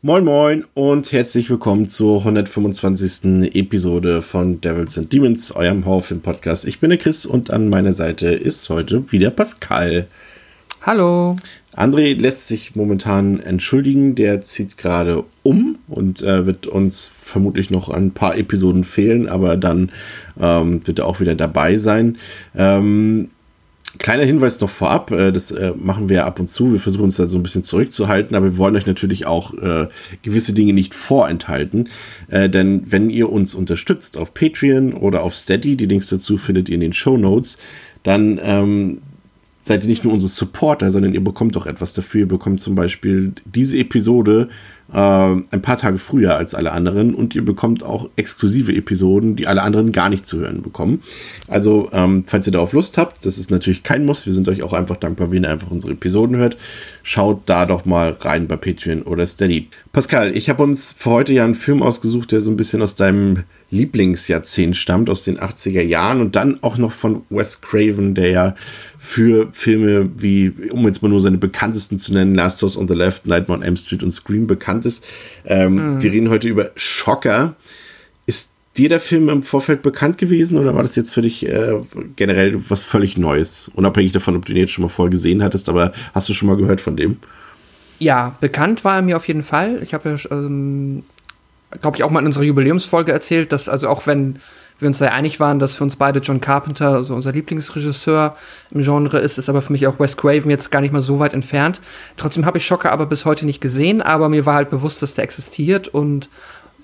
Moin Moin und herzlich willkommen zur 125. Episode von Devils and Demons, eurem Horrorfilm-Podcast. Ich bin der Chris und an meiner Seite ist heute wieder Pascal. Hallo. André lässt sich momentan entschuldigen, der zieht gerade um und äh, wird uns vermutlich noch ein paar Episoden fehlen, aber dann ähm, wird er auch wieder dabei sein. Ähm, Kleiner Hinweis noch vorab, äh, das äh, machen wir ab und zu. Wir versuchen uns da so ein bisschen zurückzuhalten, aber wir wollen euch natürlich auch äh, gewisse Dinge nicht vorenthalten. Denn wenn ihr uns unterstützt auf Patreon oder auf Steady, die Links dazu findet ihr in den Show Notes, dann ähm, seid ihr nicht nur unsere Supporter, sondern ihr bekommt auch etwas dafür. Ihr bekommt zum Beispiel diese Episode ein paar Tage früher als alle anderen und ihr bekommt auch exklusive Episoden, die alle anderen gar nicht zu hören bekommen. Also, ähm, falls ihr darauf Lust habt, das ist natürlich kein Muss. Wir sind euch auch einfach dankbar, wenn ihr einfach unsere Episoden hört. Schaut da doch mal rein bei Patreon oder Steady. Pascal, ich habe uns für heute ja einen Film ausgesucht, der so ein bisschen aus deinem Lieblingsjahrzehnt stammt, aus den 80er Jahren und dann auch noch von Wes Craven, der ja für Filme wie, um jetzt mal nur seine bekanntesten zu nennen, Last House on the Left, Nightmare on M Street und Scream bekannt ist. Ähm, mhm. Wir reden heute über Schocker. Ist dir der Film im Vorfeld bekannt gewesen oder war das jetzt für dich äh, generell was völlig Neues? Unabhängig davon, ob du ihn jetzt schon mal vorher gesehen hattest, aber hast du schon mal gehört von dem? Ja, bekannt war er mir auf jeden Fall. Ich habe ja, ähm, glaube ich, auch mal in unserer Jubiläumsfolge erzählt, dass also auch wenn wir uns sehr einig waren, dass für uns beide John Carpenter, also unser Lieblingsregisseur im Genre ist, ist aber für mich auch Wes Craven jetzt gar nicht mal so weit entfernt. Trotzdem habe ich Schocker aber bis heute nicht gesehen, aber mir war halt bewusst, dass der existiert und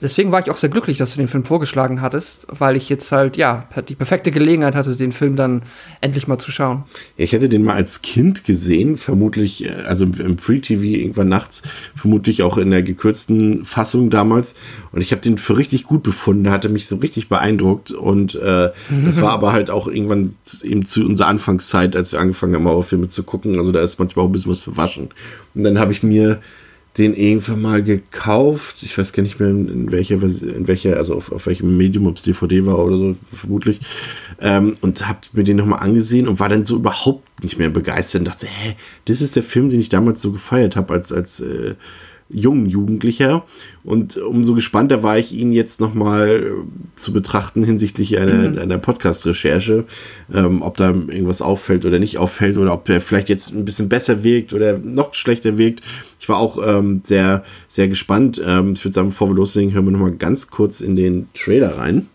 deswegen war ich auch sehr glücklich, dass du den Film vorgeschlagen hattest, weil ich jetzt halt, ja, die perfekte Gelegenheit hatte, den Film dann endlich mal zu schauen. Ich hätte den mal als Kind gesehen, vermutlich, äh, also im Free-TV irgendwann nachts, vermutlich auch in der gekürzten Fassung damals. Und ich habe den für richtig gut befunden, hatte mich so richtig beeindruckt. Und äh, es war aber halt auch irgendwann eben zu unserer Anfangszeit, als wir angefangen haben, Horrorfilme zu gucken. Also da ist manchmal auch ein bisschen was verwaschen. Und dann habe ich mir den irgendwann mal gekauft. Ich weiß gar nicht mehr, in welcher, in welcher also auf, auf welchem Medium, ob es DVD war oder so, vermutlich. Ähm, und hab mir den nochmal angesehen und war dann so überhaupt nicht mehr begeistert und dachte, hä, das ist der Film, den ich damals so gefeiert habe als, als äh, jungen Jugendlicher. Und umso gespannter war ich, ihn jetzt nochmal äh, zu betrachten hinsichtlich einer, mhm. einer Podcast-Recherche, ähm, ob da irgendwas auffällt oder nicht auffällt oder ob der vielleicht jetzt ein bisschen besser wirkt oder noch schlechter wirkt. Ich war auch ähm, sehr, sehr gespannt. Ähm, ich würde sagen, bevor wir loslegen, hören wir nochmal ganz kurz in den Trailer rein.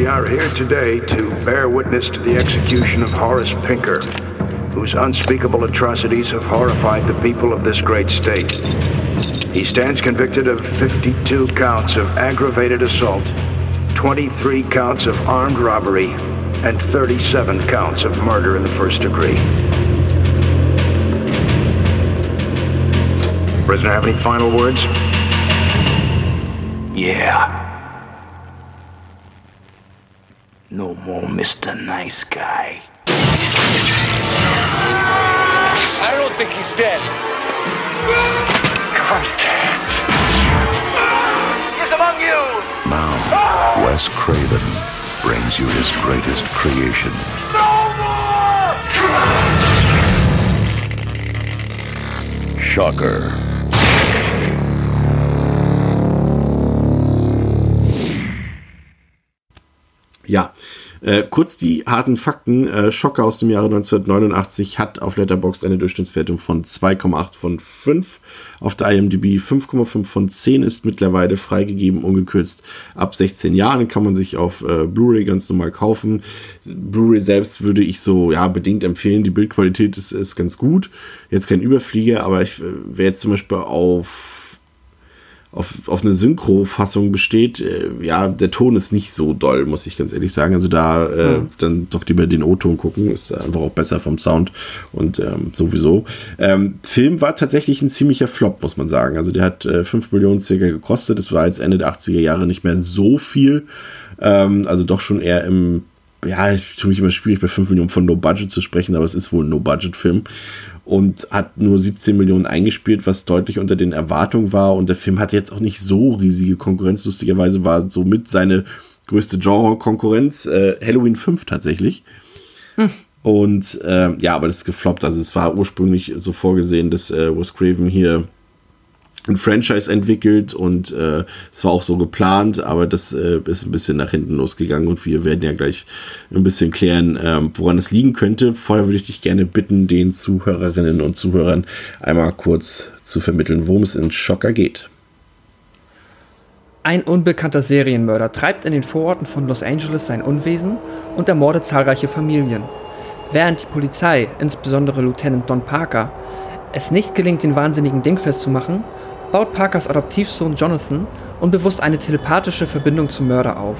Today to bear witness to the execution of Horace Pinker, whose unspeakable atrocities have horrified the people of this great state. He stands convicted of 52 counts of aggravated assault, 23 counts of armed robbery, and 37 counts of murder in the first degree. Prisoner have any final words? Yeah. No more Mr. Nice Guy. I don't think he's dead. Contact. He's among you. Now, Wes Craven brings you his greatest creation. No more! Shocker. Ja, äh, kurz die harten Fakten. Äh, Schocker aus dem Jahre 1989 hat auf Letterboxd eine Durchschnittswertung von 2,8 von 5. Auf der IMDb 5,5 von 10 ist mittlerweile freigegeben, ungekürzt. Ab 16 Jahren kann man sich auf äh, Blu-ray ganz normal kaufen. Blu-ray selbst würde ich so ja bedingt empfehlen. Die Bildqualität ist, ist ganz gut. Jetzt kein Überflieger, aber ich, äh, wer jetzt zum Beispiel auf auf, auf eine Synchro-Fassung besteht, äh, ja, der Ton ist nicht so doll, muss ich ganz ehrlich sagen. Also da äh, mhm. dann doch lieber den O-Ton gucken, ist einfach auch besser vom Sound und ähm, sowieso. Ähm, Film war tatsächlich ein ziemlicher Flop, muss man sagen. Also der hat äh, 5 Millionen circa gekostet. Das war jetzt Ende der 80er Jahre nicht mehr so viel. Ähm, also doch schon eher im ja, ich tue mich immer schwierig, bei 5 Millionen von No Budget zu sprechen, aber es ist wohl ein No-Budget-Film und hat nur 17 Millionen eingespielt, was deutlich unter den Erwartungen war. Und der Film hatte jetzt auch nicht so riesige Konkurrenz. Lustigerweise war somit seine größte Genre-Konkurrenz äh, Halloween 5 tatsächlich. Hm. Und äh, ja, aber das ist gefloppt. Also es war ursprünglich so vorgesehen, dass äh, Wes Craven hier ein Franchise entwickelt und äh, es war auch so geplant, aber das äh, ist ein bisschen nach hinten losgegangen und wir werden ja gleich ein bisschen klären, ähm, woran es liegen könnte. Vorher würde ich dich gerne bitten, den Zuhörerinnen und Zuhörern einmal kurz zu vermitteln, worum es in Schocker geht. Ein unbekannter Serienmörder treibt in den Vororten von Los Angeles sein Unwesen und ermordet zahlreiche Familien. Während die Polizei, insbesondere Lieutenant Don Parker, es nicht gelingt, den wahnsinnigen Ding festzumachen, baut Parkers Adoptivsohn Jonathan unbewusst eine telepathische Verbindung zum Mörder auf.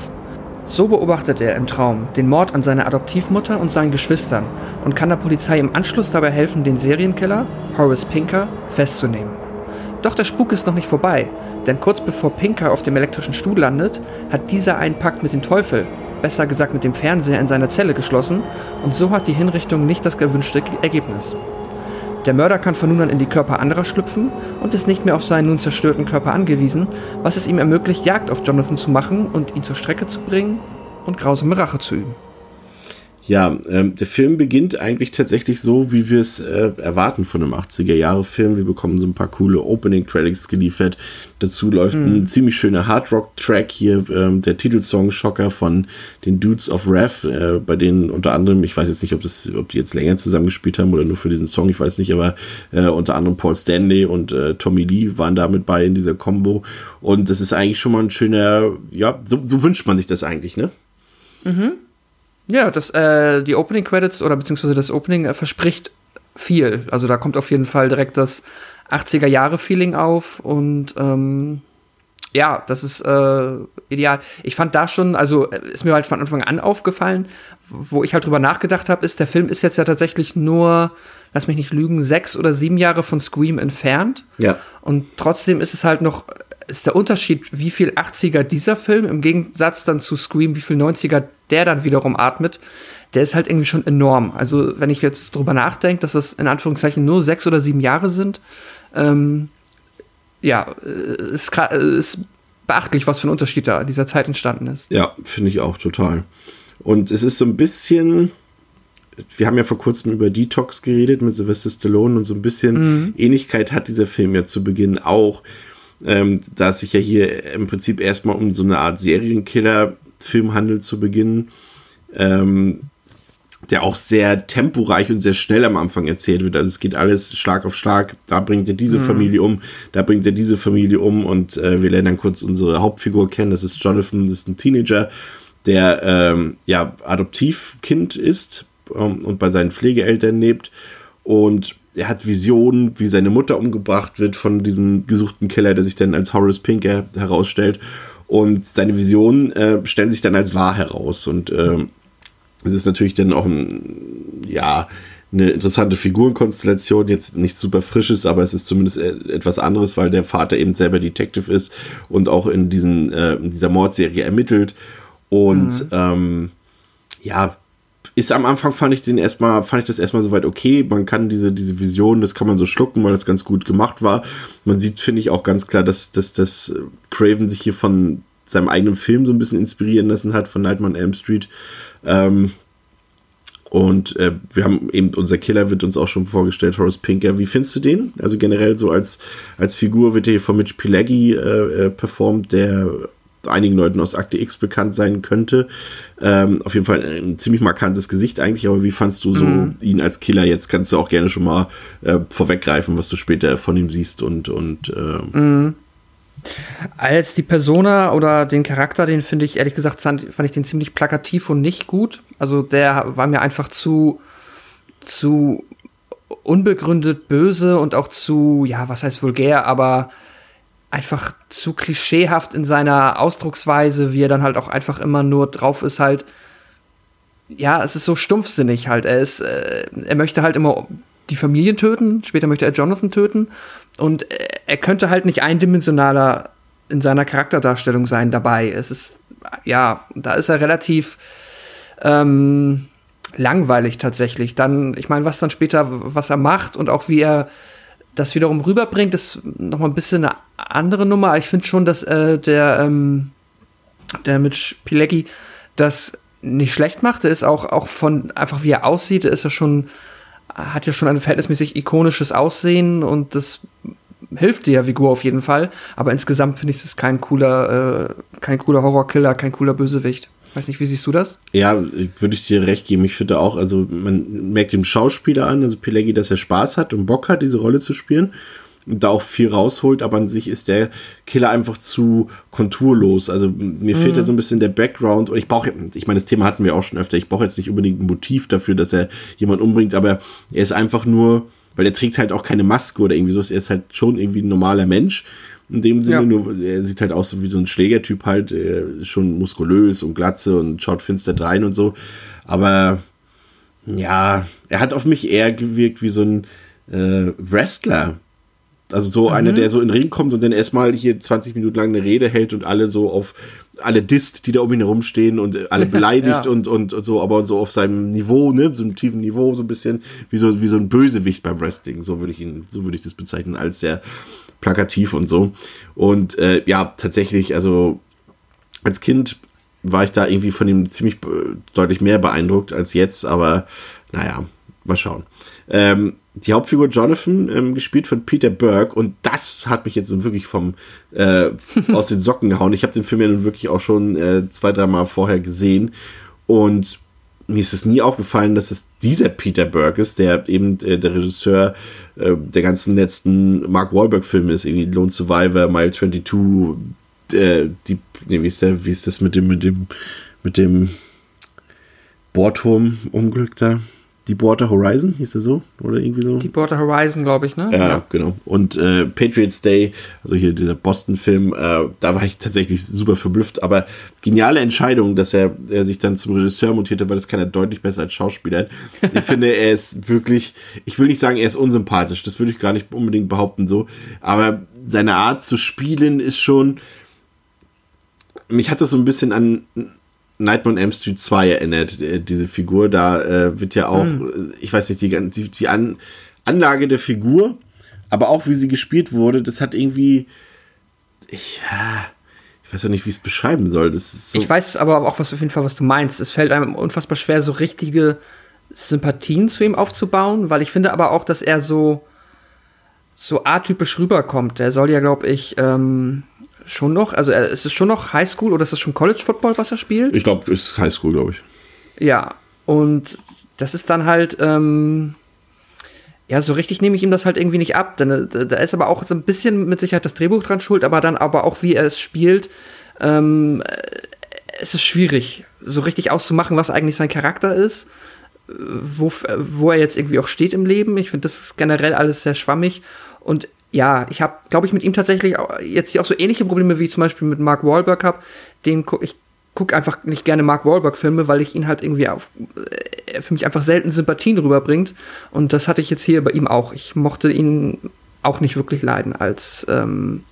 So beobachtet er im Traum den Mord an seiner Adoptivmutter und seinen Geschwistern und kann der Polizei im Anschluss dabei helfen, den Serienkiller, Horace Pinker, festzunehmen. Doch der Spuk ist noch nicht vorbei, denn kurz bevor Pinker auf dem elektrischen Stuhl landet, hat dieser einen Pakt mit dem Teufel, besser gesagt mit dem Fernseher in seiner Zelle geschlossen und so hat die Hinrichtung nicht das gewünschte Ergebnis. Der Mörder kann von nun an in die Körper anderer schlüpfen und ist nicht mehr auf seinen nun zerstörten Körper angewiesen, was es ihm ermöglicht, Jagd auf Jonathan zu machen und ihn zur Strecke zu bringen und grausame Rache zu üben. Ja, ähm, der Film beginnt eigentlich tatsächlich so, wie wir es äh, erwarten von einem 80er-Jahre-Film. Wir bekommen so ein paar coole Opening-Credits geliefert. Dazu läuft mhm. ein ziemlich schöner Hard-Rock-Track hier, ähm, der Titelsong Schocker von den Dudes of Wrath, äh, bei denen unter anderem, ich weiß jetzt nicht, ob, das, ob die jetzt länger zusammengespielt haben oder nur für diesen Song, ich weiß nicht, aber äh, unter anderem Paul Stanley und äh, Tommy Lee waren da mit bei in dieser Combo. Und das ist eigentlich schon mal ein schöner, ja, so, so wünscht man sich das eigentlich, ne? Mhm. Ja, das, äh, die Opening Credits oder beziehungsweise das Opening äh, verspricht viel. Also da kommt auf jeden Fall direkt das 80er Jahre Feeling auf und ähm, ja, das ist äh, ideal. Ich fand da schon, also äh, ist mir halt von Anfang an aufgefallen, wo ich halt drüber nachgedacht habe, ist, der Film ist jetzt ja tatsächlich nur, lass mich nicht lügen, sechs oder sieben Jahre von Scream entfernt. Ja. Und trotzdem ist es halt noch, ist der Unterschied, wie viel 80er dieser Film im Gegensatz dann zu Scream, wie viel 90er der dann wiederum atmet, der ist halt irgendwie schon enorm. Also, wenn ich jetzt drüber nachdenke, dass das in Anführungszeichen nur sechs oder sieben Jahre sind, ähm, ja, äh, ist, ist beachtlich, was für ein Unterschied da in dieser Zeit entstanden ist. Ja, finde ich auch total. Und es ist so ein bisschen, wir haben ja vor kurzem über Detox geredet mit Sylvester Stallone und so ein bisschen mhm. Ähnlichkeit hat dieser Film ja zu Beginn auch. Ähm, da es sich ja hier im Prinzip erstmal um so eine Art Serienkiller-Film handelt zu Beginn. Ähm, der auch sehr temporeich und sehr schnell am Anfang erzählt wird. Also es geht alles Schlag auf Schlag. Da bringt er diese mhm. Familie um, da bringt er diese Familie um und äh, wir lernen dann kurz unsere Hauptfigur kennen. Das ist Jonathan, das ist ein Teenager, der ähm, ja Adoptivkind ist ähm, und bei seinen Pflegeeltern lebt und er hat Visionen, wie seine Mutter umgebracht wird von diesem gesuchten Killer, der sich dann als Horace Pinker herausstellt. Und seine Visionen äh, stellen sich dann als wahr heraus. Und ähm, es ist natürlich dann auch ein, ja, eine interessante Figurenkonstellation, jetzt nichts super frisches, aber es ist zumindest e-, etwas anderes, weil der Vater eben selber Detective ist und auch in, diesen, äh, in dieser Mordserie ermittelt. Und mhm. ähm, ja, ist am Anfang fand ich den erstmal, fand ich das erstmal soweit okay. Man kann diese, diese Vision, das kann man so schlucken, weil das ganz gut gemacht war. Man sieht, finde ich, auch ganz klar, dass, dass, dass Craven sich hier von seinem eigenen Film so ein bisschen inspirieren lassen hat, von Nightmare on Elm Street. Ähm, und äh, wir haben eben, unser Killer wird uns auch schon vorgestellt, Horace Pinker. Wie findest du den? Also generell so als, als Figur wird er hier von Mitch Pileggi äh, äh, performt, der einigen Leuten aus Akte X bekannt sein könnte. Ähm, auf jeden Fall ein ziemlich markantes Gesicht eigentlich, aber wie fandst du so mm. ihn als Killer jetzt? Kannst du auch gerne schon mal äh, vorweggreifen, was du später von ihm siehst und, und äh, mm. Als die Persona oder den Charakter, den finde ich ehrlich gesagt, fand ich den ziemlich plakativ und nicht gut. Also der war mir einfach zu, zu unbegründet böse und auch zu, ja, was heißt vulgär, aber einfach zu klischeehaft in seiner Ausdrucksweise, wie er dann halt auch einfach immer nur drauf ist, halt. Ja, es ist so stumpfsinnig halt. Er ist, äh, er möchte halt immer die Familien töten, später möchte er Jonathan töten und er könnte halt nicht eindimensionaler in seiner Charakterdarstellung sein dabei. Es ist, ja, da ist er relativ ähm, langweilig tatsächlich. Dann, ich meine, was dann später, was er macht und auch wie er das wiederum rüberbringt, ist noch mal ein bisschen eine andere Nummer. Ich finde schon, dass äh, der, ähm, der Mitch Pilecki das nicht schlecht macht. Er ist auch, auch von einfach wie er aussieht, ist er schon, hat ja schon ein verhältnismäßig ikonisches Aussehen und das hilft der Figur auf jeden Fall. Aber insgesamt finde ich es kein cooler, äh, kein cooler Horrorkiller, kein cooler Bösewicht. Weiß nicht, wie siehst du das? Ja, würde ich dir recht geben. Ich finde auch, also man merkt dem Schauspieler an, also Pelegi, dass er Spaß hat und Bock hat, diese Rolle zu spielen und da auch viel rausholt, aber an sich ist der Killer einfach zu konturlos. Also mir mhm. fehlt da so ein bisschen der Background und ich brauche, ich meine, das Thema hatten wir auch schon öfter, ich brauche jetzt nicht unbedingt ein Motiv dafür, dass er jemanden umbringt, aber er ist einfach nur, weil er trägt halt auch keine Maske oder irgendwie so, er ist halt schon irgendwie ein normaler Mensch in dem Sinne, ja. nur er sieht halt aus so wie so ein Schlägertyp halt, schon muskulös und glatze und schaut finster drein und so. Aber ja, er hat auf mich eher gewirkt wie so ein äh, Wrestler. Also so mhm. einer, der so in den Ring kommt und dann erstmal hier 20 Minuten lang eine Rede hält und alle so auf alle disst, die da um ihn herumstehen und alle beleidigt ja. und, und, und, so, aber so auf seinem Niveau, ne, so einem tiefen Niveau, so ein bisschen, wie so, wie so ein Bösewicht beim Wrestling. So würde ich ihn, so würde ich das bezeichnen, als sehr plakativ und so. Und äh, ja, tatsächlich, also als Kind war ich da irgendwie von ihm ziemlich äh, deutlich mehr beeindruckt als jetzt, aber naja, mal schauen. Ähm, die Hauptfigur Jonathan, ähm, gespielt von Peter Burke, und das hat mich jetzt wirklich vom äh, aus den Socken gehauen. Ich habe den Film ja nun wirklich auch schon äh, zwei, drei Mal vorher gesehen und mir ist es nie aufgefallen, dass es dieser Peter Burke ist, der eben äh, der Regisseur äh, der ganzen letzten Mark Wahlberg-Filme ist, irgendwie Lone Survivor, Mile 22, äh, die, nee, wie ist der, wie ist das mit dem, mit dem, mit dem Bohrturm-Unglück da? Deepwater Horizon, hieß der so? Oder irgendwie so? Deepwater Horizon, glaube ich, ne? Ja, ja, genau. Und äh, Patriots Day, also hier dieser Boston-Film, äh, da war ich tatsächlich super verblüfft. Aber geniale Entscheidung, dass er, er sich dann zum Regisseur montierte, weil das kann er deutlich besser als Schauspieler. Ich finde, er ist wirklich, ich will nicht sagen, er ist unsympathisch, das würde ich gar nicht unbedingt behaupten so. Aber seine Art zu spielen ist schon. Mich hat das so ein bisschen an Nightmare on Elm Street 2 erinnert, äh, diese Figur. Da äh, wird ja auch, mhm. ich weiß nicht, die, die, die An Anlage der Figur, aber auch wie sie gespielt wurde, das hat irgendwie, ich, ja, ich weiß ja nicht, wie ich es beschreiben soll. So ich weiß aber auch was auf jeden Fall, was du meinst. Es fällt einem unfassbar schwer, so richtige Sympathien zu ihm aufzubauen, weil ich finde aber auch, dass er so so atypisch rüberkommt. Er soll ja, glaube ich, ähm, schon noch, also äh, ist es schon noch Highschool oder ist das schon College Football, was er spielt? Ich glaube, es ist Highschool, glaube ich. Ja, und das ist dann halt, ähm, ja, so richtig nehme ich ihm das halt irgendwie nicht ab. Denn äh, da ist aber auch so ein bisschen mit Sicherheit das Drehbuch dran schuld, aber dann aber auch, wie er es spielt, ähm, äh, es ist schwierig, so richtig auszumachen, was eigentlich sein Charakter ist, wo, wo er jetzt irgendwie auch steht im Leben. Ich finde, das ist generell alles sehr schwammig. Und ja, ich habe, glaube ich, mit ihm tatsächlich jetzt auch so ähnliche Probleme wie zum Beispiel mit Mark Wahlberg habe. Den guck, ich gucke einfach nicht gerne Mark Wahlberg-Filme, weil ich ihn halt irgendwie auf, äh, für mich einfach selten Sympathien rüberbringt. Und das hatte ich jetzt hier bei ihm auch. Ich mochte ihn auch nicht wirklich leiden als, ähm,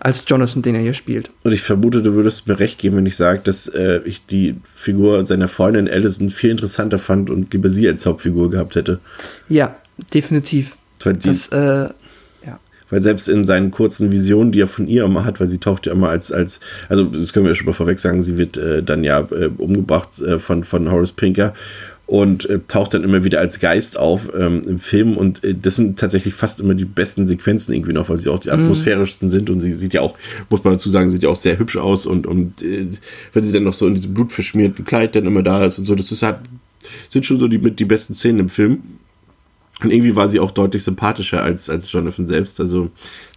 als Jonathan, den er hier spielt. Und ich vermute, du würdest mir recht geben, wenn ich sage, dass äh, ich die Figur seiner Freundin Allison viel interessanter fand und lieber sie als Hauptfigur gehabt hätte. Ja, definitiv. Das, äh, weil selbst in seinen kurzen Visionen, die er von ihr immer hat, weil sie taucht ja immer als, als also das können wir ja schon mal vorweg sagen, sie wird äh, dann ja äh, umgebracht äh, von, von Horace Pinker und äh, taucht dann immer wieder als Geist auf ähm, im Film und äh, das sind tatsächlich fast immer die besten Sequenzen irgendwie noch, weil sie auch die mhm. atmosphärischsten sind und sie sieht ja auch, muss man dazu sagen, sieht ja auch sehr hübsch aus und, und äh, wenn sie dann noch so in diesem blutverschmierten Kleid dann immer da ist und so, das ist halt, sind schon so die, mit die besten Szenen im Film. Und irgendwie war sie auch deutlich sympathischer als, als Jonathan selbst. Also,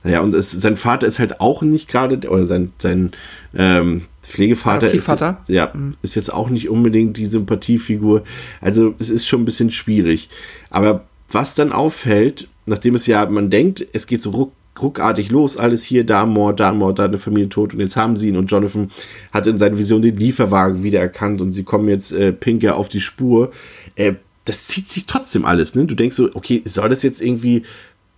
naja, und es, sein Vater ist halt auch nicht gerade, oder sein, sein ähm, Pflegevater ist jetzt, ja, mhm. ist jetzt auch nicht unbedingt die Sympathiefigur. Also, es ist schon ein bisschen schwierig. Aber was dann auffällt, nachdem es ja, man denkt, es geht so ruck, ruckartig los, alles hier, da Mord, da Mord, da eine Familie tot und jetzt haben sie ihn und Jonathan hat in seiner Vision den Lieferwagen wiedererkannt und sie kommen jetzt äh, Pinker auf die Spur. Äh, das zieht sich trotzdem alles, ne? Du denkst so, okay, soll das jetzt irgendwie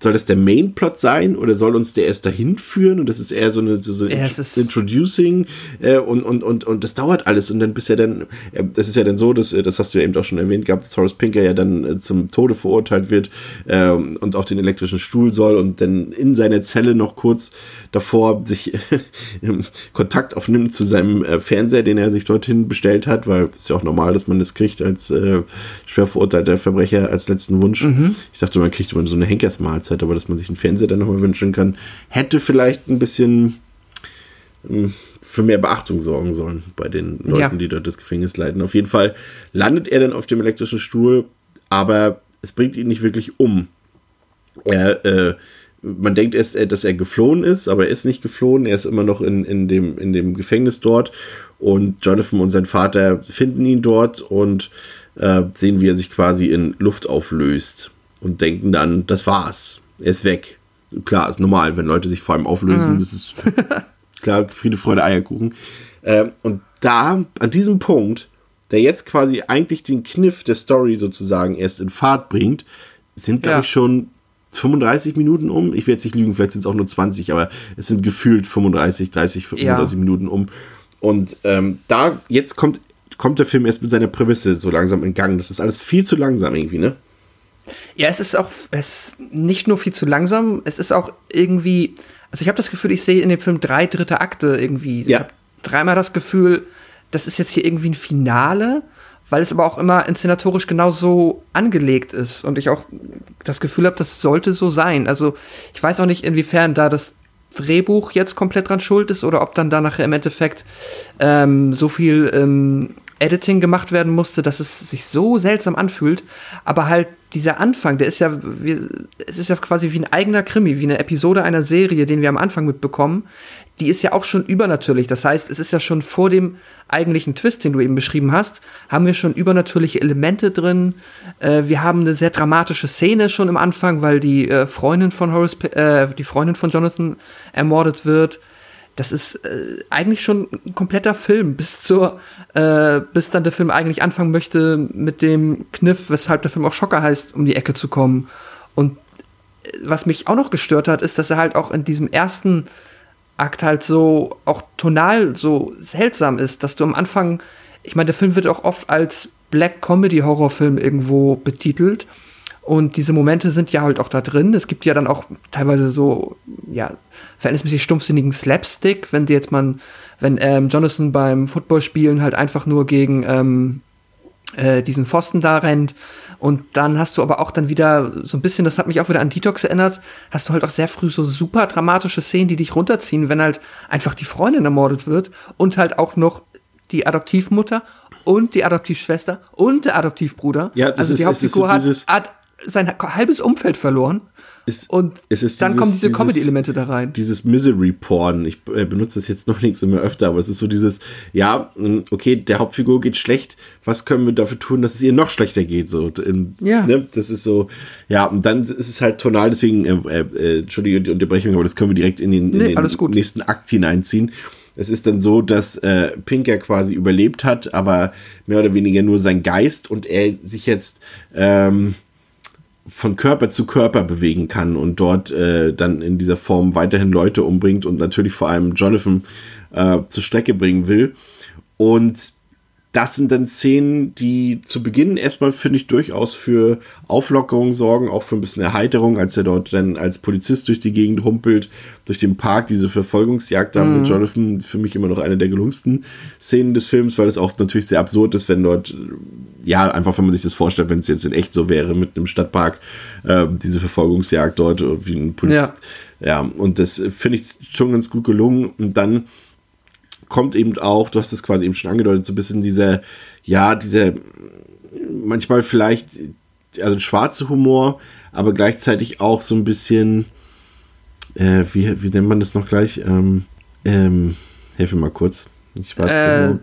soll das der Mainplot sein oder soll uns der erst dahin führen? Und das ist eher so eine so, so Ja, Introducing äh, und, und, und, und das dauert alles. Und dann bist ja dann, äh, das ist ja dann so, dass, äh, das hast du ja eben auch schon erwähnt gehabt, dass Horace Pinker ja dann äh, zum Tode verurteilt wird ähm, und auf den elektrischen Stuhl soll und dann in seiner Zelle noch kurz davor sich Kontakt aufnimmt zu seinem äh, Fernseher, den er sich dorthin bestellt hat, weil es ist ja auch normal, dass man das kriegt als äh, schwer verurteilter Verbrecher als letzten Wunsch. Ich dachte, man kriegt immer so eine Henkersmahlzeit, aber dass man sich einen Fernseher dann nochmal wünschen kann, hätte vielleicht ein bisschen ähm, für mehr Beachtung sorgen sollen bei den Leuten, Ja. die dort das Gefängnis leiten. Auf jeden Fall landet er dann auf dem elektrischen Stuhl, aber es bringt ihn nicht wirklich um. Er, äh, man denkt erst, äh, dass er geflohen ist, aber er ist nicht geflohen. Er ist immer noch in, in, dem, in dem Gefängnis dort. Und Jonathan und sein Vater finden ihn dort und äh, sehen, wie er sich quasi in Luft auflöst. Und denken dann, das war's. Er ist weg. Klar, ist normal, wenn Leute sich vor allem auflösen. Das ist klar, Friede, Freude, Eierkuchen. Ähm, und da, an diesem Punkt, der jetzt quasi eigentlich den Kniff der Story sozusagen erst in Fahrt bringt, sind, glaube Ja. ich, schon 35 Minuten um. Ich werde jetzt nicht lügen, vielleicht sind es auch nur 20, aber es sind gefühlt 35, 30, 35 Minuten um. Und ähm, da, jetzt kommt, kommt der Film erst mit seiner Prämisse so langsam in Gang. Das ist alles viel zu langsam irgendwie, ne? Ja, es ist auch, es ist nicht nur viel zu langsam, es ist auch irgendwie, also ich habe das Gefühl, ich sehe in dem Film drei dritte Akte irgendwie. Ich Ja. habe dreimal das Gefühl, das ist jetzt hier irgendwie ein Finale, weil es aber auch immer inszenatorisch genau so angelegt ist und ich auch das Gefühl habe, das sollte so sein. Also ich weiß auch nicht, inwiefern da das Drehbuch jetzt komplett dran schuld ist oder ob dann da nachher im Endeffekt ähm, so viel ähm, Editing gemacht werden musste, dass es sich so seltsam anfühlt. Aber halt dieser Anfang, der ist ja, wir, es ist ja quasi wie ein eigener Krimi, wie eine Episode einer Serie, den wir am Anfang mitbekommen. Die ist ja auch schon übernatürlich. Das heißt, es ist ja schon vor dem eigentlichen Twist, den du eben beschrieben hast, haben wir schon übernatürliche Elemente drin. Äh, wir haben eine sehr dramatische Szene schon im Anfang, weil die äh, Freundin von Horace, äh, die Freundin von Jonathan ermordet wird das ist äh, eigentlich schon ein kompletter Film, bis zur, äh, bis dann der Film eigentlich anfangen möchte mit dem Kniff, weshalb der Film auch Schocker heißt, um die Ecke zu kommen. Und äh, was mich auch noch gestört hat, ist, dass er halt auch in diesem ersten Akt halt so auch tonal so seltsam ist, dass du am Anfang, ich meine, der Film wird auch oft als Black Comedy Horrorfilm irgendwo betitelt. Und diese Momente sind ja halt auch da drin. Es gibt ja dann auch teilweise so, ja, verhältnismäßig stumpfsinnigen Slapstick, wenn die jetzt mal, wenn ähm, Jonathan beim Footballspielen halt einfach nur gegen ähm, äh, diesen Pfosten da rennt. Und dann hast du aber auch dann wieder so ein bisschen, das hat mich auch wieder an Detox erinnert, hast du halt auch sehr früh so super dramatische Szenen, die dich runterziehen, wenn halt einfach die Freundin ermordet wird und halt auch noch die Adoptivmutter und die Adoptivschwester und der Adoptivbruder. Ja, das also ist- die ist Hauptfigur so dieses- hat, hat sein halbes Umfeld verloren. Es- und ist dann dieses- kommen diese Comedy-Elemente da rein. dieses Misery-Porn. Ich äh, benutze das jetzt noch nichts immer öfter, aber es ist so dieses, ja, okay, der Hauptfigur geht schlecht, was können wir dafür tun, dass es ihr noch schlechter geht? So, in, Ja. Ne? Das ist so, ja, und dann ist es halt tonal, deswegen, äh, äh, Entschuldige die Unterbrechung, aber das können wir direkt in den, in Nee, den nächsten Akt hineinziehen. Es ist dann so, dass äh, Pinker quasi überlebt hat, aber mehr oder weniger nur sein Geist und er sich jetzt ähm, von Körper zu Körper bewegen kann und dort äh, dann in dieser Form weiterhin Leute umbringt und natürlich vor allem Jonathan äh, zur Strecke bringen will. Und das sind dann Szenen, die zu Beginn erstmal, finde ich, durchaus für Auflockerung sorgen, auch für ein bisschen Erheiterung, als er dort dann als Polizist durch die Gegend humpelt, durch den Park, diese Verfolgungsjagd da mit Jonathan, für mich immer noch eine der gelungensten Szenen des Films, weil es auch natürlich sehr absurd ist, wenn dort, ja, einfach wenn man sich das vorstellt, wenn es jetzt in echt so wäre, mit einem Stadtpark, äh, diese Verfolgungsjagd dort, wie ein Polizist. Ja, und das finde ich schon ganz gut gelungen. Und dann kommt eben auch, du hast es quasi eben schon angedeutet, so ein bisschen dieser, ja, dieser manchmal vielleicht, also schwarze Humor, aber gleichzeitig auch so ein bisschen, äh, wie, wie nennt man das noch gleich? Ähm, ähm, helfe mal kurz. Schwarze Äh, Humor.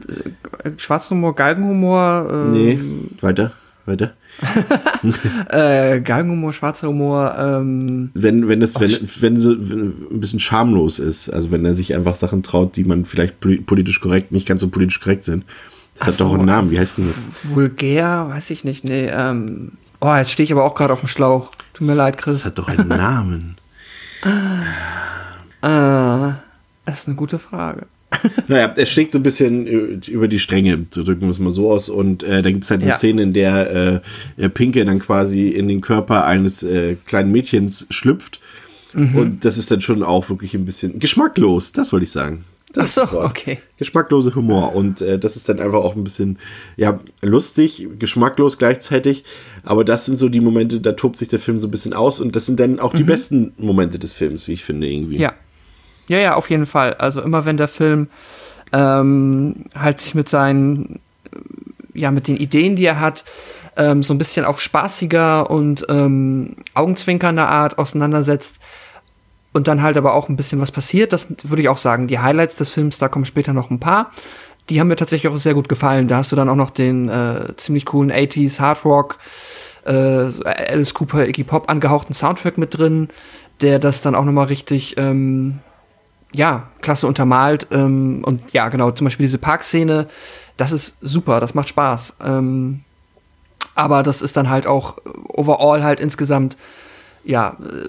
Schwarzhumor, Galgenhumor. Äh, Nee, weiter. Weiter. äh, Galgenhumor, schwarzer Humor, ähm, Wenn, wenn das, wenn, wenn so ein bisschen schamlos ist, also wenn er sich einfach Sachen traut, die man vielleicht poli- politisch korrekt, nicht ganz so politisch korrekt sind. Das hat Ach so, doch einen Namen, wie heißt denn das? vulgär, weiß ich nicht, nee, ähm, oh, jetzt stehe ich aber auch gerade auf dem Schlauch. Tut mir leid, Chris. Das hat doch einen Namen. Äh, das ist eine gute Frage. Naja, er schlägt so ein bisschen über die Stränge, so drücken wir es mal so aus. Und äh, da gibt es halt eine Ja. Szene, in der äh, Pinke dann quasi in den Körper eines äh, kleinen Mädchens schlüpft. Mhm. Und das ist dann schon auch wirklich ein bisschen geschmacklos, das wollte ich sagen. Das Ach so, okay. Geschmacklose Humor. Und äh, das ist dann einfach auch ein bisschen, ja, lustig, geschmacklos gleichzeitig. Aber das sind so die Momente, da tobt sich der Film so ein bisschen aus. Und das sind dann auch die besten Momente des Films, wie ich finde, irgendwie. Mhm. Ja. Ja, ja, auf jeden Fall. Also immer wenn der Film ähm, halt sich mit seinen, äh, ja, mit den Ideen, die er hat, ähm, so ein bisschen auf spaßiger und ähm, augenzwinkernder Art auseinandersetzt und dann halt aber auch ein bisschen was passiert, das würde ich auch sagen. Die Highlights des Films, da kommen später noch ein paar. Die haben mir tatsächlich auch sehr gut gefallen. Da hast du dann auch noch den äh, ziemlich coolen 80s Hard Rock, äh, Alice Cooper, Iggy Pop angehauchten Soundtrack mit drin, der das dann auch noch mal richtig ähm, ja, klasse untermalt. Ähm, und ja, genau, zum Beispiel diese Parkszene, das ist super, das macht Spaß. Ähm, aber das ist dann halt auch äh, overall halt insgesamt, ja, äh,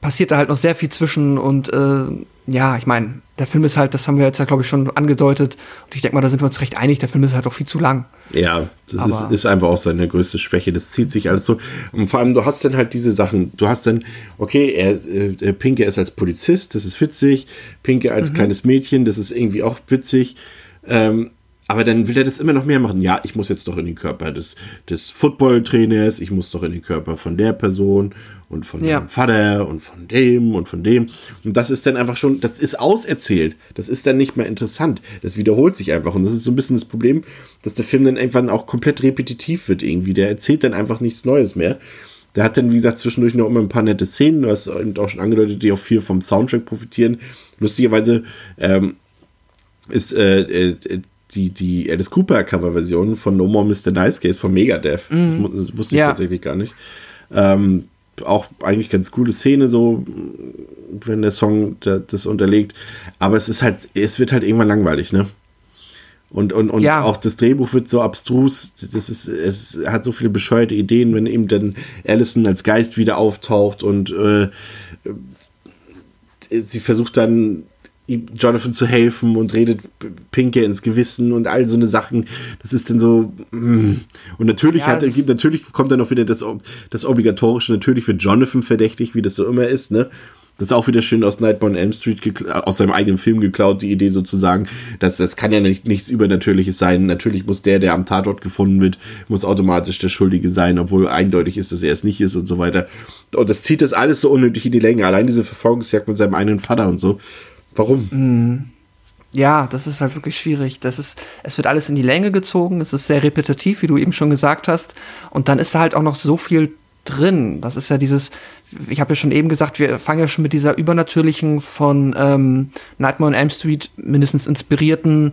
passiert da halt noch sehr viel zwischen und äh, ja, ich meine, der Film ist halt, das haben wir jetzt ja, glaube ich, schon angedeutet. Und ich denke mal, da sind wir uns recht einig, der Film ist halt auch viel zu lang. Ja, das ist, ist einfach auch seine größte Schwäche. Das zieht sich alles so. Und vor allem, du hast dann halt diese Sachen. Du hast dann, okay, er, äh, Pinke ist als Polizist, das ist witzig. Pinke Mhm. als kleines Mädchen, das ist irgendwie auch witzig. Ähm, aber dann will er das immer noch mehr machen. Ja, ich muss jetzt doch in den Körper des, des Footballtrainers, ich muss doch in den Körper von der Person und von Ja. meinem Vater und von dem und von dem. Und das ist dann einfach schon, das ist auserzählt. Das ist dann nicht mehr interessant. Das wiederholt sich einfach. Und das ist so ein bisschen das Problem, dass der Film dann irgendwann auch komplett repetitiv wird irgendwie. Der erzählt dann einfach nichts Neues mehr. Der hat dann, wie gesagt, zwischendurch noch immer ein paar nette Szenen, du hast eben auch schon angedeutet, die auch viel vom Soundtrack profitieren. Lustigerweise ähm, ist äh, äh, die, die Alice Cooper Coverversion von No More Mr. Nice Case von Megadeth. Das, mu- das wusste ich Ja. tatsächlich gar nicht. Ähm, auch eigentlich ganz coole Szene, so wenn der Song da, das unterlegt. Aber es ist halt, es wird halt irgendwann langweilig, ne? Und, und, und Ja. auch das Drehbuch wird so abstrus, das ist, es hat so viele bescheuerte Ideen, wenn eben dann Allison als Geist wieder auftaucht und äh, sie versucht dann Jonathan zu helfen und redet Pinke ins Gewissen und all so eine Sachen. Das ist dann so. mm. Und natürlich Ja, hat gibt natürlich kommt dann auch wieder das, das obligatorische. Natürlich wird Jonathan verdächtig, wie das so immer ist. Ne, das ist auch wieder schön aus Nightmare on Elm Street gekla- aus seinem eigenen Film geklaut. Die Idee sozusagen, dass das kann ja nicht, nichts Übernatürliches sein. Natürlich muss der, der am Tatort gefunden wird, muss automatisch der Schuldige sein, obwohl eindeutig ist, dass er es nicht ist und so weiter. Und das zieht das alles so unnötig in die Länge. Allein diese Verfolgungsjagd mit seinem eigenen Vater und so. Warum? Ja, das ist halt wirklich schwierig. Das ist, es wird alles in die Länge gezogen, es ist sehr repetitiv, wie du eben schon gesagt hast. Und dann ist da halt auch noch so viel drin. Das ist ja dieses, ich habe ja schon eben gesagt, wir fangen ja schon mit dieser übernatürlichen von ähm, Nightmare on Elm Street mindestens inspirierten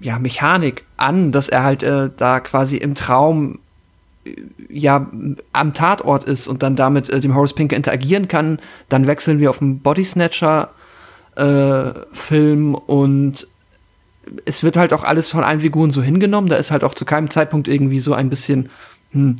ja, Mechanik an, dass er halt äh, da quasi im Traum äh, ja am Tatort ist und dann damit äh, dem Horace Pinker interagieren kann. Dann wechseln wir auf einen Body Snatcher äh, Film und es wird halt auch alles von allen Figuren so hingenommen. Da ist halt auch zu keinem Zeitpunkt irgendwie so ein bisschen, hm,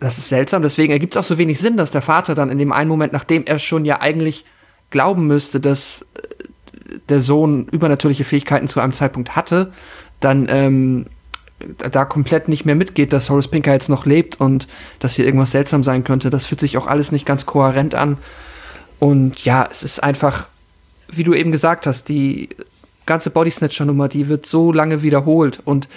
das ist seltsam. Deswegen ergibt es auch so wenig Sinn, dass der Vater dann in dem einen Moment, nachdem er schon ja eigentlich glauben müsste, dass äh, der Sohn übernatürliche Fähigkeiten zu einem Zeitpunkt hatte, dann ähm, da- da komplett nicht mehr mitgeht, dass Horace Pinker jetzt noch lebt und dass hier irgendwas seltsam sein könnte. Das fühlt sich auch alles nicht ganz kohärent an. Und ja, es ist einfach, wie du eben gesagt hast, die ganze Body Snatcher-Nummer, die wird so lange wiederholt. Und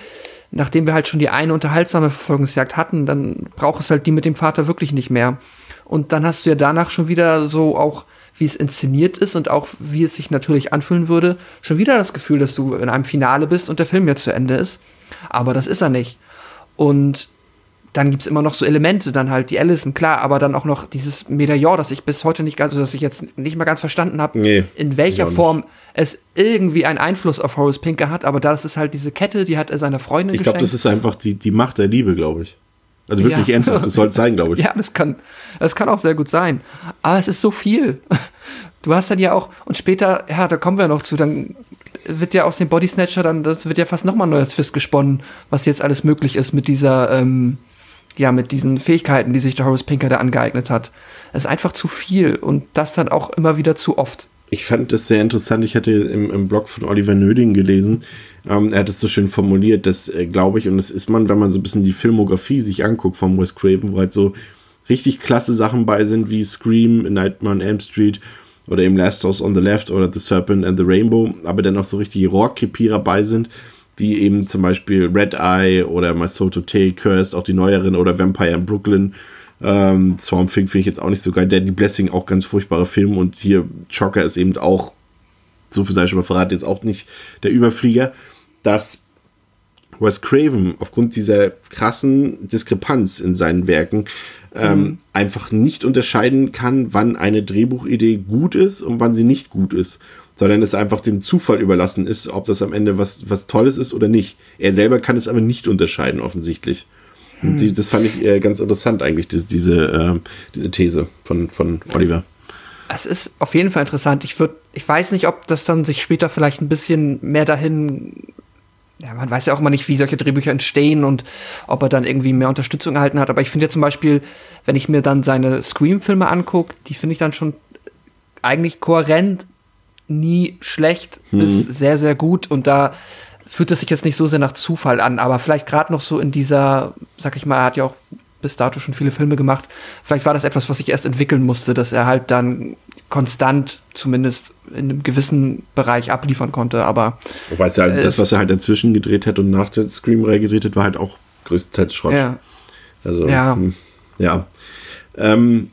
nachdem wir halt schon die eine unterhaltsame Verfolgungsjagd hatten, dann braucht es halt die mit dem Vater wirklich nicht mehr. Und dann hast du ja danach schon wieder so auch, wie es inszeniert ist und auch wie es sich natürlich anfühlen würde, schon wieder das Gefühl, dass du in einem Finale bist und der Film jetzt zu Ende ist. Aber das ist er nicht. Und dann gibt's immer noch so Elemente, dann halt die Allison, klar, aber dann auch noch dieses Medaillon, das ich bis heute nicht ganz, also dass ich jetzt nicht mal ganz verstanden habe, Nee, in welcher Form es irgendwie einen Einfluss auf Horace Pinker hat, aber das ist halt diese Kette, die hat er seiner Freundin Ich glaube, das ist einfach die, die Macht der Liebe, glaube ich. Also wirklich Ja. ernsthaft, das soll es sein, glaube ich. Ja, das kann, das kann auch sehr gut sein. Aber es ist so viel. Du hast dann ja auch, und später, ja, da kommen wir noch zu, dann wird ja aus dem Body Snatcher dann, das wird ja fast nochmal ein neues Fist gesponnen, was jetzt alles möglich ist mit dieser, ähm, ja, mit diesen Fähigkeiten, die sich der Horace Pinker da angeeignet hat. Es ist einfach zu viel und das dann auch immer wieder zu oft. Ich fand das sehr interessant. Ich hatte im, im Blog von Oliver Nöding gelesen. Ähm, er hat es so schön formuliert, dass, äh, glaube ich, und das ist man, wenn man so ein bisschen die Filmografie sich anguckt von Wes Craven, wo halt so richtig klasse Sachen bei sind, wie Scream, Nightmare on Elm Street oder eben Last House on the Left oder The Serpent and the Rainbow, aber dann auch so richtige Rohrkrepierer bei sind, wie eben zum Beispiel Red Eye oder My Soul to Take, Cursed, auch die neueren oder Vampire in Brooklyn. Ähm, Swamp Thing finde ich jetzt auch nicht so geil. Deadly Blessing auch ganz furchtbarer Film und hier Chocker ist eben auch, so viel sei schon mal verraten, jetzt auch nicht der Überflieger, dass Wes Craven aufgrund dieser krassen Diskrepanz in seinen Werken ähm, einfach nicht unterscheiden kann, wann eine Drehbuchidee gut ist und wann sie nicht gut ist, sondern es einfach dem Zufall überlassen ist, ob das am Ende was, was Tolles ist oder nicht. Er selber kann es aber nicht unterscheiden, offensichtlich. Und die, das fand ich äh, ganz interessant eigentlich, diese, diese, äh, diese These von, von Oliver. Es ist auf jeden Fall interessant. Ich würde, ich weiß nicht, ob das dann sich später vielleicht ein bisschen mehr dahin, ja, man weiß ja auch immer nicht, wie solche Drehbücher entstehen und ob er dann irgendwie mehr Unterstützung erhalten hat. Aber ich finde ja zum Beispiel, wenn ich mir dann seine Scream-Filme angucke, die finde ich dann schon eigentlich kohärent, nie schlecht bis sehr, sehr gut. Und da fühlt es sich jetzt nicht so sehr nach Zufall an, aber vielleicht gerade noch so in dieser, sag ich mal, er hat ja auch bis dato schon viele Filme gemacht. Vielleicht war das etwas, was sich erst entwickeln musste, dass er halt dann konstant zumindest in einem gewissen Bereich abliefern konnte. Aber Wobei es ja halt, das, was er halt dazwischen gedreht hat und nach der Scream-Reihe gedreht hat, war halt auch größtenteils Schrott. ja, Also, Ja. hm, ja. Ähm,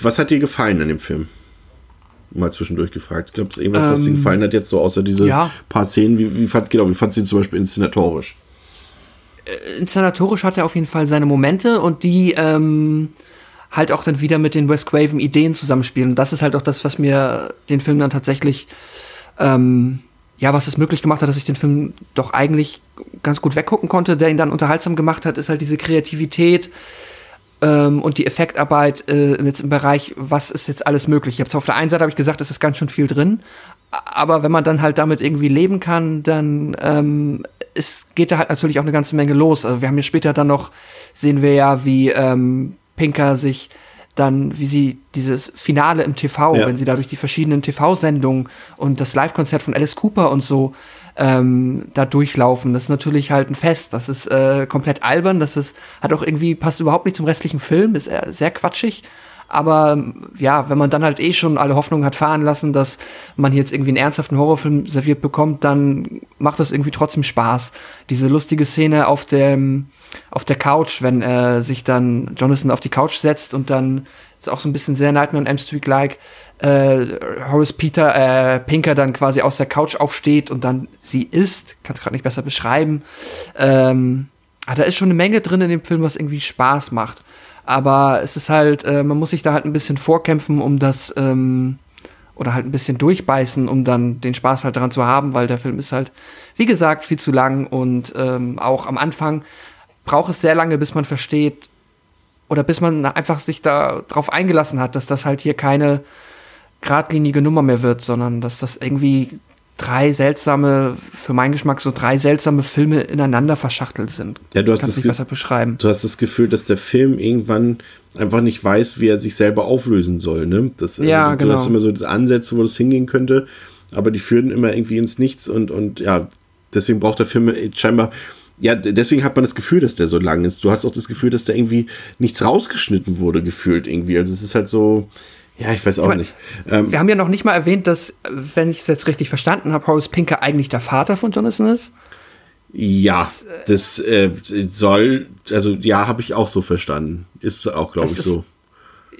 was hat dir gefallen an dem Film? Mal zwischendurch gefragt. Gab es irgendwas, was dir Ähm, gefallen hat, jetzt so außer diese ja. paar Szenen? Wie, wie fand, genau, wie fandst du ihn zum Beispiel inszenatorisch? inszenatorisch hat er auf jeden Fall seine Momente und die ähm, halt auch dann wieder mit den Wes Craven Ideen zusammenspielen. Und das ist halt auch das, was mir den Film dann tatsächlich, ähm, ja, was es möglich gemacht hat, dass ich den Film doch eigentlich ganz gut weggucken konnte, der ihn dann unterhaltsam gemacht hat, ist halt diese Kreativität ähm, und die Effektarbeit äh, jetzt im Bereich, was ist jetzt alles möglich. Ich auf der einen Seite habe ich gesagt, es ist ganz schön viel drin, aber wenn man dann halt damit irgendwie leben kann, dann ähm, es geht da halt natürlich auch eine ganze Menge los. Also wir haben ja später dann noch, sehen wir ja, wie ähm, Pinker sich dann, wie sie dieses Finale im TV, Ja. wenn sie da durch die verschiedenen TV-Sendungen und das Live-Konzert von Alice Cooper und so ähm, da durchlaufen. Das ist natürlich halt ein Fest. Das ist äh, komplett albern. Das ist, hat auch irgendwie, passt überhaupt nicht zum restlichen Film, ist äh, sehr quatschig. Aber ja, wenn man dann halt eh schon alle Hoffnungen hat fahren lassen, dass man hier jetzt irgendwie einen ernsthaften Horrorfilm serviert bekommt, dann macht das irgendwie trotzdem Spaß. Diese lustige Szene auf dem auf der Couch, wenn äh, sich dann Jonathan auf die Couch setzt und dann ist auch so ein bisschen sehr Nightmare on Elm Street like äh, Horace Peter äh, Pinker dann quasi aus der Couch aufsteht und dann sie isst, kann es gerade nicht besser beschreiben. Ähm, ah, da ist schon eine Menge drin in dem Film, was irgendwie Spaß macht. Aber es ist halt, äh, man muss sich da halt ein bisschen vorkämpfen, um das, ähm, oder halt ein bisschen durchbeißen, um dann den Spaß halt daran zu haben, weil der Film ist halt, wie gesagt, viel zu lang und ähm, auch am Anfang braucht es sehr lange, bis man versteht, oder bis man einfach sich da drauf eingelassen hat, dass das halt hier keine geradlinige Nummer mehr wird, sondern dass das irgendwie drei seltsame, für meinen Geschmack so drei seltsame Filme ineinander verschachtelt sind. Ja, du hast Kannst das besser beschreiben. Du hast das Gefühl, dass der Film irgendwann einfach nicht weiß, wie er sich selber auflösen soll. Ne? Das, also, Ja, du, genau. Du hast immer so Ansätze, wo das hingehen könnte, aber die führen immer irgendwie ins Nichts und, und ja, deswegen braucht der Film scheinbar. Ja, deswegen hat man das Gefühl, dass der so lang ist. Du hast auch das Gefühl, dass da irgendwie nichts rausgeschnitten wurde, gefühlt irgendwie. Also es ist halt so, ja, ich weiß auch mein, nicht. Ähm, Wir haben ja noch nicht mal erwähnt, dass, wenn ich es jetzt richtig verstanden habe, Horace Pinker eigentlich der Vater von Jonathan ist. ja, das äh, soll, also ja, habe ich auch so verstanden. Ist auch, glaube Das ich, ist so.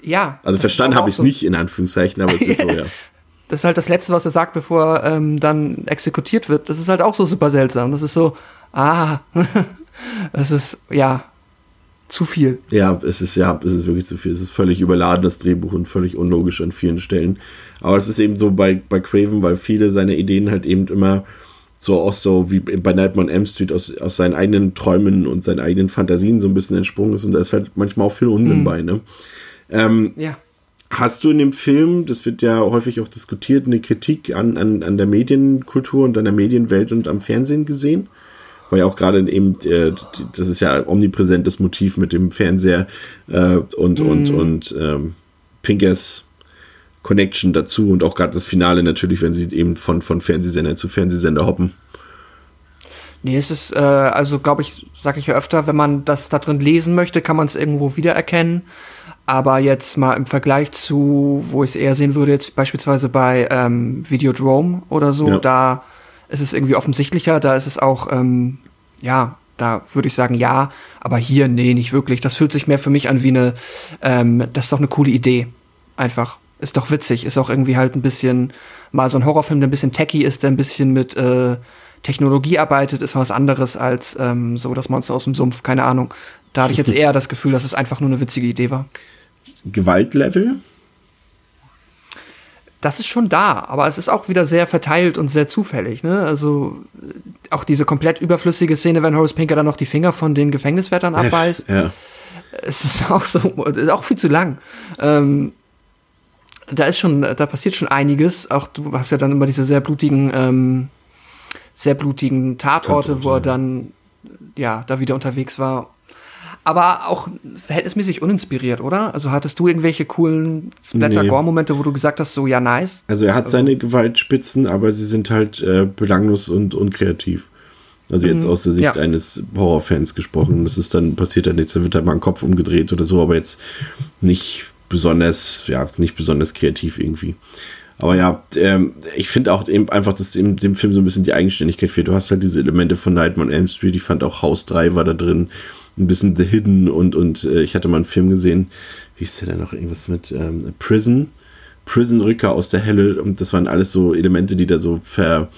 Ja. Also das verstanden habe ich es so- nicht, in Anführungszeichen, aber es ist so, ja. Das ist halt das Letzte, was er sagt, bevor er ähm, dann exekutiert wird. Das ist halt auch so super seltsam. Das ist so, ah. Es ist, ja, zu viel. Ja, es ist ja, es ist wirklich zu viel. Es ist völlig überladen, das Drehbuch und völlig unlogisch an vielen Stellen. Aber es ist eben so bei, bei Craven, weil viele seiner Ideen halt eben immer so auch so wie bei Nightmare on Elm Street aus, aus seinen eigenen Träumen und seinen eigenen Fantasien so ein bisschen entsprungen ist und da ist halt manchmal auch viel Unsinn mhm. bei, ne? Ähm, ja. Hast du in dem Film, das wird ja häufig auch diskutiert, eine Kritik an, an, an der Medienkultur und an der Medienwelt und am Fernsehen gesehen? Weil ja auch gerade eben, äh, das ist ja omnipräsentes Motiv mit dem Fernseher äh, und, mhm. und, und ähm, Pinkers Connection dazu und auch gerade das Finale natürlich, wenn sie eben von, von Fernsehsender zu Fernsehsender hoppen. Nee, es ist, äh, also glaube ich, sage ich ja öfter, wenn man das da drin lesen möchte, kann man es irgendwo wiedererkennen. Aber jetzt mal im Vergleich zu, wo ich es eher sehen würde, jetzt beispielsweise bei ähm, Videodrome oder so, ja. da ist es irgendwie offensichtlicher, da ist es auch, ähm, ja, da würde ich sagen, ja, aber hier, nee, nicht wirklich. Das fühlt sich mehr für mich an wie eine, ähm, das ist doch eine coole Idee. Einfach. Ist doch witzig. Ist auch irgendwie halt ein bisschen, mal so ein Horrorfilm, der ein bisschen techy ist, der ein bisschen mit äh, Technologie arbeitet, ist was anderes als ähm, so das Monster aus dem Sumpf, keine Ahnung. Da hatte ich jetzt eher das Gefühl, dass es einfach nur eine witzige Idee war. Gewaltlevel? Das ist schon da, aber es ist auch wieder sehr verteilt und sehr zufällig. Ne? Also auch diese komplett überflüssige Szene, wenn Horace Pinker dann noch die Finger von den Gefängniswärtern abbeißt. Ja. Es ist auch so, ist auch viel zu lang. Ähm, da ist schon, da passiert schon einiges. Auch du hast ja dann immer diese sehr blutigen, ähm, sehr blutigen Tatorte, wo er dann ja da wieder unterwegs war aber auch verhältnismäßig uninspiriert, oder? Also hattest du irgendwelche coolen Splatter-Gore-Momente, wo du gesagt hast, so ja, nice? Also er hat also, seine Gewaltspitzen, aber sie sind halt äh, belanglos und unkreativ. Also jetzt mhm, aus der Sicht ja. eines Horrorfans gesprochen. Das ist dann, passiert dann nichts, da wird halt mal ein Kopf umgedreht oder so, aber jetzt nicht besonders, ja, nicht besonders kreativ irgendwie. Aber ja, ähm, ich finde auch eben einfach, dass dem, dem Film so ein bisschen die Eigenständigkeit fehlt. Du hast halt diese Elemente von Nightmare on Elm Street, ich fand auch House 3 war da drin ein bisschen The Hidden und, und äh, ich hatte mal einen Film gesehen, wie ist der da noch, irgendwas mit ähm, Prison, Prison Rücker aus der Helle und das waren alles so Elemente, die da so ver,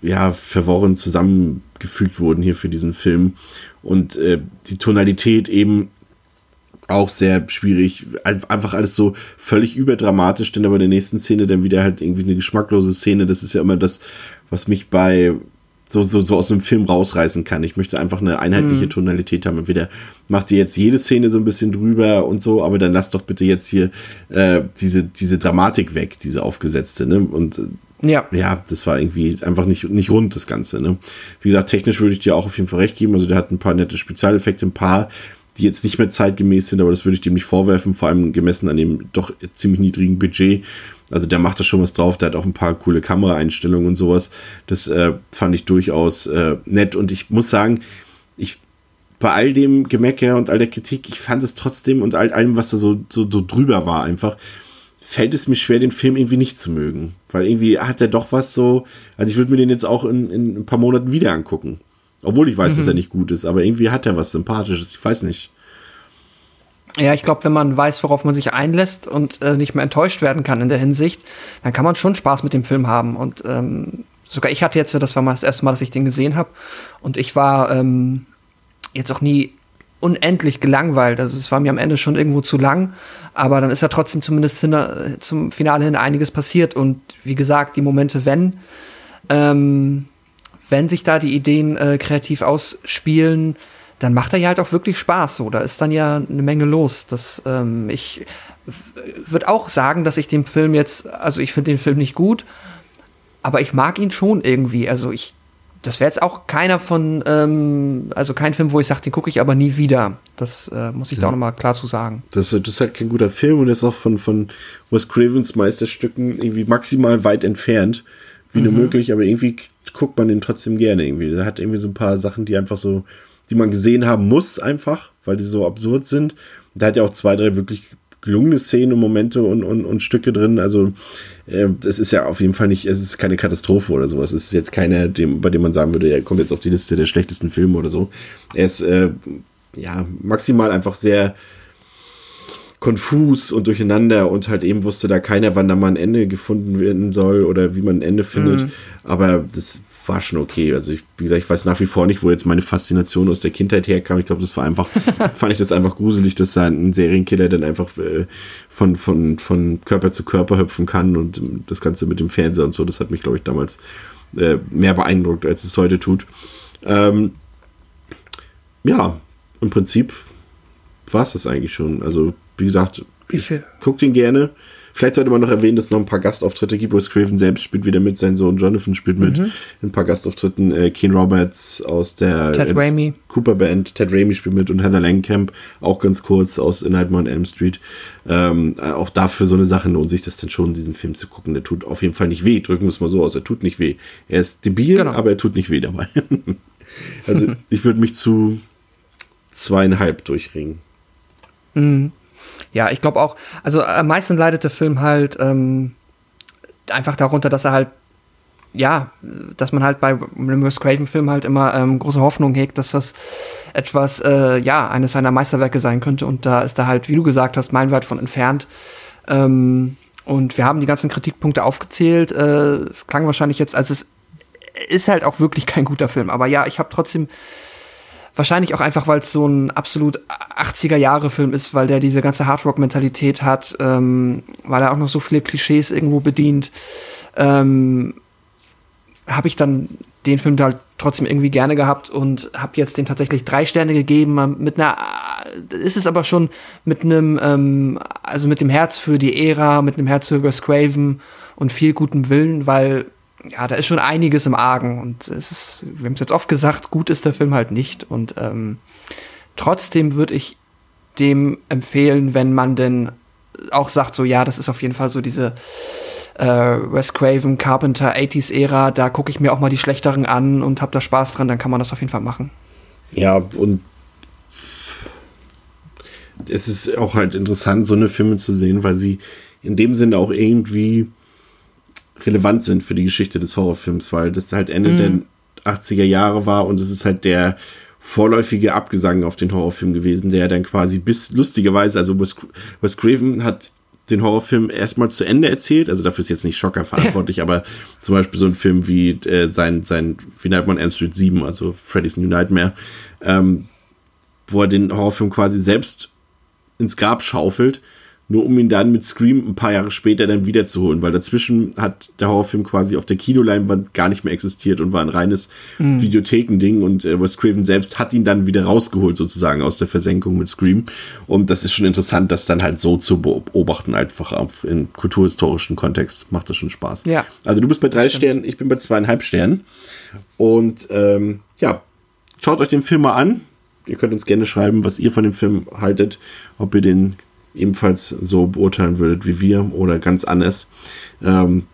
ja, verworren zusammengefügt wurden hier für diesen Film und äh, die Tonalität eben auch sehr schwierig. Einfach alles so völlig überdramatisch, denn aber der nächsten Szene dann wieder halt irgendwie eine geschmacklose Szene. Das ist ja immer das, was mich bei so, so, so aus einem Film rausreißen kann. Ich möchte einfach eine einheitliche mhm. Tonalität haben. Entweder macht ihr jetzt jede Szene so ein bisschen drüber und so, aber dann lasst doch bitte jetzt hier äh, diese, diese Dramatik weg, diese aufgesetzte, ne? Und äh, ja. ja, das war irgendwie einfach nicht, nicht rund, das Ganze. Ne? Wie gesagt, technisch würde ich dir auch auf jeden Fall recht geben. Also der hat ein paar nette Spezialeffekte, ein paar, die jetzt nicht mehr zeitgemäß sind, aber das würde ich dem nicht vorwerfen, vor allem gemessen an dem doch ziemlich niedrigen Budget. Also der macht da schon was drauf, der hat auch ein paar coole Kameraeinstellungen und sowas. Das äh, fand ich durchaus äh, nett und ich muss sagen, ich bei all dem Gemecker und all der Kritik, ich fand es trotzdem und all allem, was da so, so, so drüber war, einfach, fällt es mir schwer, den Film irgendwie nicht zu mögen. Weil irgendwie hat er doch was so, also ich würde mir den jetzt auch in, in ein paar Monaten wieder angucken. Obwohl ich weiß, mhm. dass er nicht gut ist, aber irgendwie hat er was Sympathisches, ich weiß nicht. Ja, ich glaube, wenn man weiß, worauf man sich einlässt und äh, nicht mehr enttäuscht werden kann in der Hinsicht, dann kann man schon Spaß mit dem Film haben. Und ähm, sogar ich hatte jetzt, das war mal das erste Mal, dass ich den gesehen habe, und ich war ähm, jetzt auch nie unendlich gelangweilt. Also es war mir am Ende schon irgendwo zu lang, aber dann ist ja trotzdem zumindest hin, zum Finale hin einiges passiert. Und wie gesagt, die Momente, wenn, ähm, wenn sich da die Ideen äh, kreativ ausspielen, dann macht er ja halt auch wirklich Spaß. So, da ist dann ja eine Menge los. Das, ähm, ich würde auch sagen, dass ich dem Film jetzt, also ich finde den Film nicht gut, aber ich mag ihn schon irgendwie. Also ich, das wäre jetzt auch keiner von, ähm, also kein Film, wo ich sage, den gucke ich aber nie wieder. Das äh, muss ich ja. da auch nochmal klar zu sagen. Das, das ist halt kein guter Film und ist auch von, von Wes Cravens Meisterstücken irgendwie maximal weit entfernt, wie mhm. nur möglich, aber irgendwie guckt man den trotzdem gerne irgendwie. Der hat irgendwie so ein paar Sachen, die einfach so die man gesehen haben muss, einfach, weil die so absurd sind. Da hat ja auch zwei, drei wirklich gelungene Szenen und Momente und, und, und Stücke drin. Also äh, das ist ja auf jeden Fall nicht, es ist keine Katastrophe oder sowas. Es ist jetzt keiner, dem, bei dem man sagen würde, er kommt jetzt auf die Liste der schlechtesten Filme oder so. Er ist äh, ja maximal einfach sehr konfus und durcheinander und halt eben wusste da keiner, wann da mal ein Ende gefunden werden soll oder wie man ein Ende findet. Mhm. Aber das war schon okay. Also ich, wie gesagt, ich weiß nach wie vor nicht, wo jetzt meine Faszination aus der Kindheit herkam. Ich glaube, das war einfach, fand ich das einfach gruselig, dass da ein Serienkiller dann einfach äh, von, von, von Körper zu Körper hüpfen kann und ähm, das Ganze mit dem Fernseher und so. Das hat mich, glaube ich, damals äh, mehr beeindruckt, als es heute tut. Ähm, ja, im Prinzip war es das eigentlich schon. Also, wie gesagt, Wie guckt ihn gerne. Vielleicht sollte man noch erwähnen, dass es noch ein paar Gastauftritte gibt. Wes Craven selbst spielt wieder mit, sein Sohn Jonathan spielt mit. Mhm. Ein paar Gastauftritten. Äh, Keen Roberts aus der Ted Alice Raimi. Cooper Band. Ted Raimi spielt mit und Heather Langenkamp auch ganz kurz aus In Nightmare on Elm Street. Ähm, äh, auch dafür so eine Sache lohnt sich das dann schon, diesen Film zu gucken. Der tut auf jeden Fall nicht weh. Drücken wir es mal so aus. Er tut nicht weh. Er ist debil, Genau. aber er tut nicht weh dabei. also ich würde mich zu zweieinhalb durchringen. Ja, ich glaube auch, also am meisten leidet der Film halt ähm, einfach darunter, dass er halt, ja, dass man halt bei einem Wes Craven-Film halt immer ähm, große Hoffnung hegt, dass das etwas, äh, ja, eines seiner Meisterwerke sein könnte. Und da ist er halt, wie du gesagt hast, meilenweit von entfernt. Ähm, und wir haben die ganzen Kritikpunkte aufgezählt. Äh, es klang wahrscheinlich jetzt, also es ist halt auch wirklich kein guter Film. Aber ja, ich habe trotzdem Wahrscheinlich auch einfach, weil es so ein absolut 80er-Jahre-Film ist, weil der diese ganze Hardrock-Mentalität hat, ähm, weil er auch noch so viele Klischees irgendwo bedient, ähm, habe ich dann den Film halt trotzdem irgendwie gerne gehabt und habe jetzt dem tatsächlich drei Sterne gegeben. ähm, Mit einer, ist es aber schon mit einem, ähm, also mit dem Herz für die Ära, mit einem Herz für Wes Craven und viel gutem Willen, weil ja, da ist schon einiges im Argen und es ist, wir haben es jetzt oft gesagt, gut ist der Film halt nicht und ähm, trotzdem würde ich dem empfehlen, wenn man denn auch sagt, so ja, das ist auf jeden Fall so diese äh, Wes Craven, Carpenter, 80s-Ära, da gucke ich mir auch mal die schlechteren an und habe da Spaß dran, dann kann man das auf jeden Fall machen. Ja, und es ist auch halt interessant, so eine Filme zu sehen, weil sie in dem Sinne auch irgendwie relevant sind für die Geschichte des Horrorfilms, weil das halt Ende der 80er Jahre war und es ist halt der vorläufige Abgesang auf den Horrorfilm gewesen, der dann quasi bis lustigerweise, also Wes, Wes Craven hat den Horrorfilm erstmal zu Ende erzählt, also dafür ist jetzt nicht Schocker verantwortlich, aber zum Beispiel so ein Film wie äh, sein, sein, wie nennt man Elm Street 7, also Freddy's New Nightmare, ähm, wo er den Horrorfilm quasi selbst ins Grab schaufelt, nur um ihn dann mit Scream ein paar Jahre später dann wiederzuholen, weil dazwischen hat der Horrorfilm quasi auf der Kinoleinwand gar nicht mehr existiert und war ein reines Videothekending und äh, Wes Craven selbst hat ihn dann wieder rausgeholt sozusagen aus der Versenkung mit Scream und das ist schon interessant, das dann halt so zu beobachten, einfach auf, in kulturhistorischen Kontext macht das schon Spaß. Ja. Also du bist bei drei Sternen, ich bin bei zweieinhalb Sternen und ähm, ja, schaut euch den Film mal an. Ihr könnt uns gerne schreiben, was ihr von dem Film haltet, ob ihr den ebenfalls so beurteilen würdet wie wir oder ganz anders. Ähm,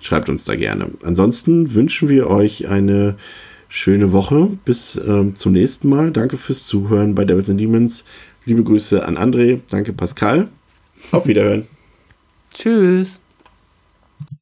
schreibt uns da gerne. Ansonsten wünschen wir euch eine schöne Woche. Bis ähm, zum nächsten Mal. Danke fürs Zuhören bei Devils and Demons. Liebe Grüße an André. Danke Pascal. Auf Wiederhören. Tschüss.